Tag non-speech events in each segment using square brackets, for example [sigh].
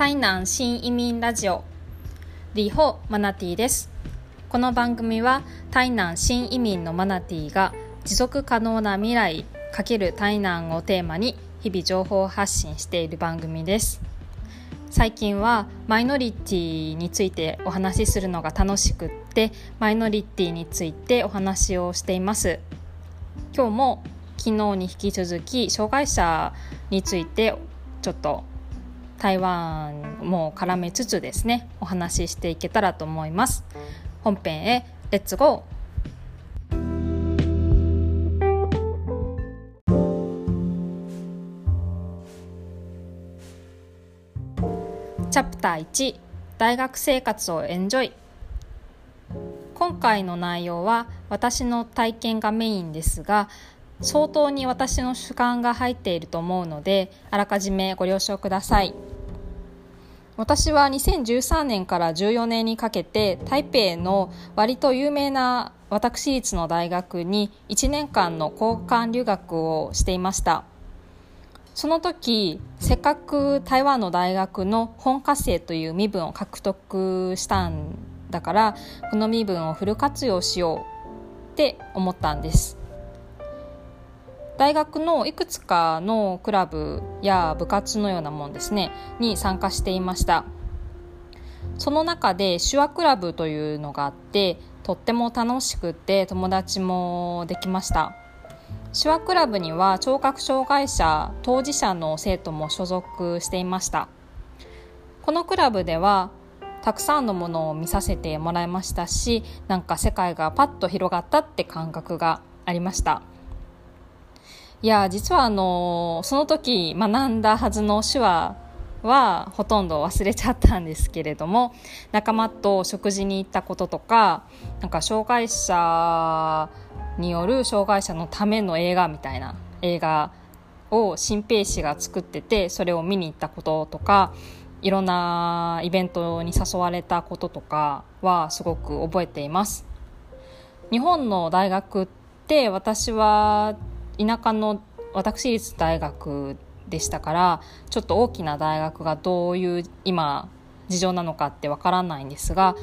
台南新移民ラジオ。リホマナティです。この番組は台南新移民のマナティが持続可能な未来×台南をテーマに日々情報発信している番組です。最近はマイノリティについてお話しするのが楽しくってマイノリティについてお話をしています。今日も昨日に引き続き障害者についてちょっと台湾も絡めつつですねお話ししていけたらと思います。本編へレッツゴーチャプター1大学生活をエンジョイ。今回の内容は私の体験がメインですが相当に私の主観が入っていると思うのであらかじめご了承ください。私は2013年から14年にかけて台北の割と有名な私立の大学に1年間の交換留学をしていました。その時せっかく台湾の大学の本科生という身分を獲得したんだからこの身分をフル活用しようって思ったんです。大学のいくつかのクラブや部活のようなもんですねに参加していました。その中で手話クラブというのがあってとっても楽しくて友達もできました。手話クラブには聴覚障害者当事者の生徒も所属していました。このクラブではたくさんのものを見させてもらいましたしなんか世界がパッと広がったって感覚がありました。いや実はあのその時学んだはずの手話はほとんど忘れちゃったんですけれども [laughs] 仲間と食事に行ったこととかなんか障害者による障害者のための映画みたいな映画を新兵士が作っててそれを見に行ったこととかいろんなイベントに誘われたこととかはすごく覚えています。日本の大学って私は田舎の私立大学でしたからちょっと大きな大学がどういう今事情なのかってわからないんですが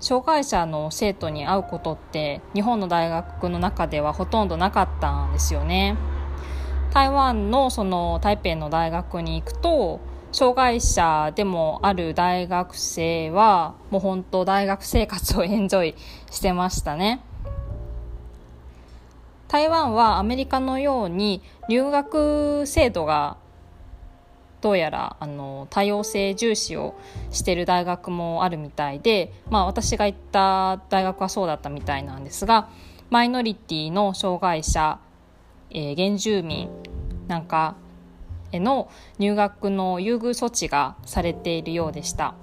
障害者の生徒に会うことって日本の大学の中ではほとんどなかったんですよね。台湾のその台北の大学に行くと障害者でもある大学生はもう本当大学生活をエンジョイしてましたね。台湾はアメリカのように留学制度がどうやらあの多様性重視をしている大学もあるみたいで、まあ、私が行った大学はそうだったみたいなんですがマイノリティの障害者、えー、原住民なんかへの入学の優遇措置がされているようでした。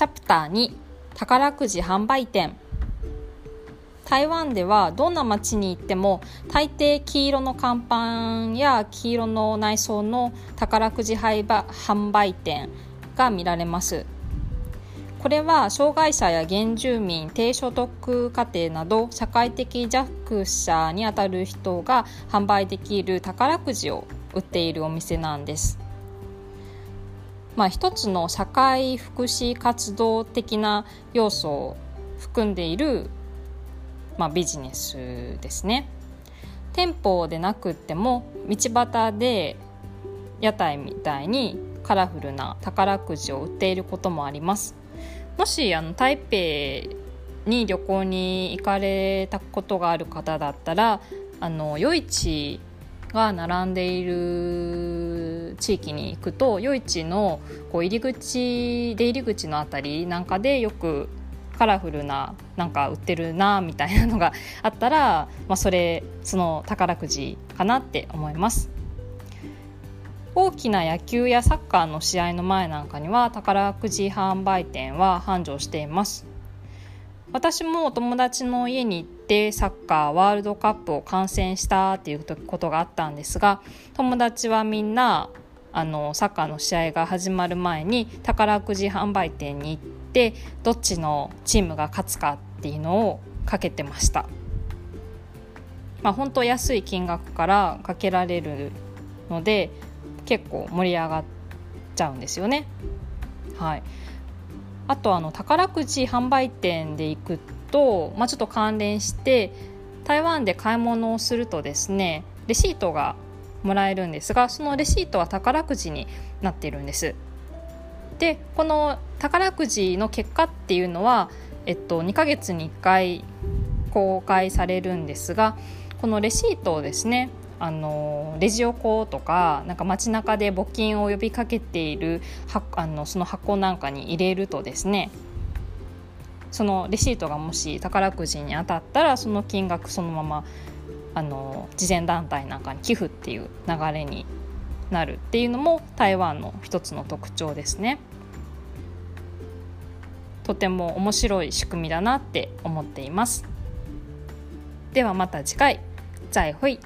チャプター2宝くじ販売店。台湾ではどんな街に行っても大抵黄色の看板や黄色の内装の宝くじ販売店が見られます。これは障害者や原住民低所得家庭など社会的弱者にあたる人が販売できる宝くじを売っているお店なんです。まあ、一つの社会福祉活動的な要素を含んでいる、まあ、ビジネスですね。店舗でなくっても道端で屋台みたいにカラフルな宝くじを売っていることもあります。もしあの台北に旅行に行かれたことがある方だったらあの夜市が並んでいる地域に行くと夜市のこう入り口出入り口の辺りなんかでよくカラフルななんか売ってるなみたいなのがあったら、まあ、それその宝くじかなって思います。大きな野球やサッカーの試合の前なんかには宝くじ販売店は繁盛しています。私もお友達の家に行ってサッカーワールドカップを観戦したっていうことがあったんですが友達はみんなあのサッカーの試合が始まる前に宝くじ販売店に行ってどっちのチームが勝つかっていうのをかけてました。まあ、本当安い金額からかけられるので結構盛り上がっちゃうんですよね。はい、あとあの宝くじ販売店で行くと、まあ、ちょっと関連して台湾で買い物をするとですねレシートがもらえるんですがそのレシートは宝くじになっているんです。でこの宝くじの結果っていうのは、えっと、2ヶ月に1回公開されるんですがこのレシートをですねあのレジ横とかなんか街中で募金を呼びかけているあのその箱なんかに入れるとですねそのレシートがもし宝くじに当たったらその金額そのままあの慈善団体なんかに寄付っていう流れになるっていうのも台湾の一つの特徴ですね。とても面白い仕組みだなって思っています。ではまた次回再会。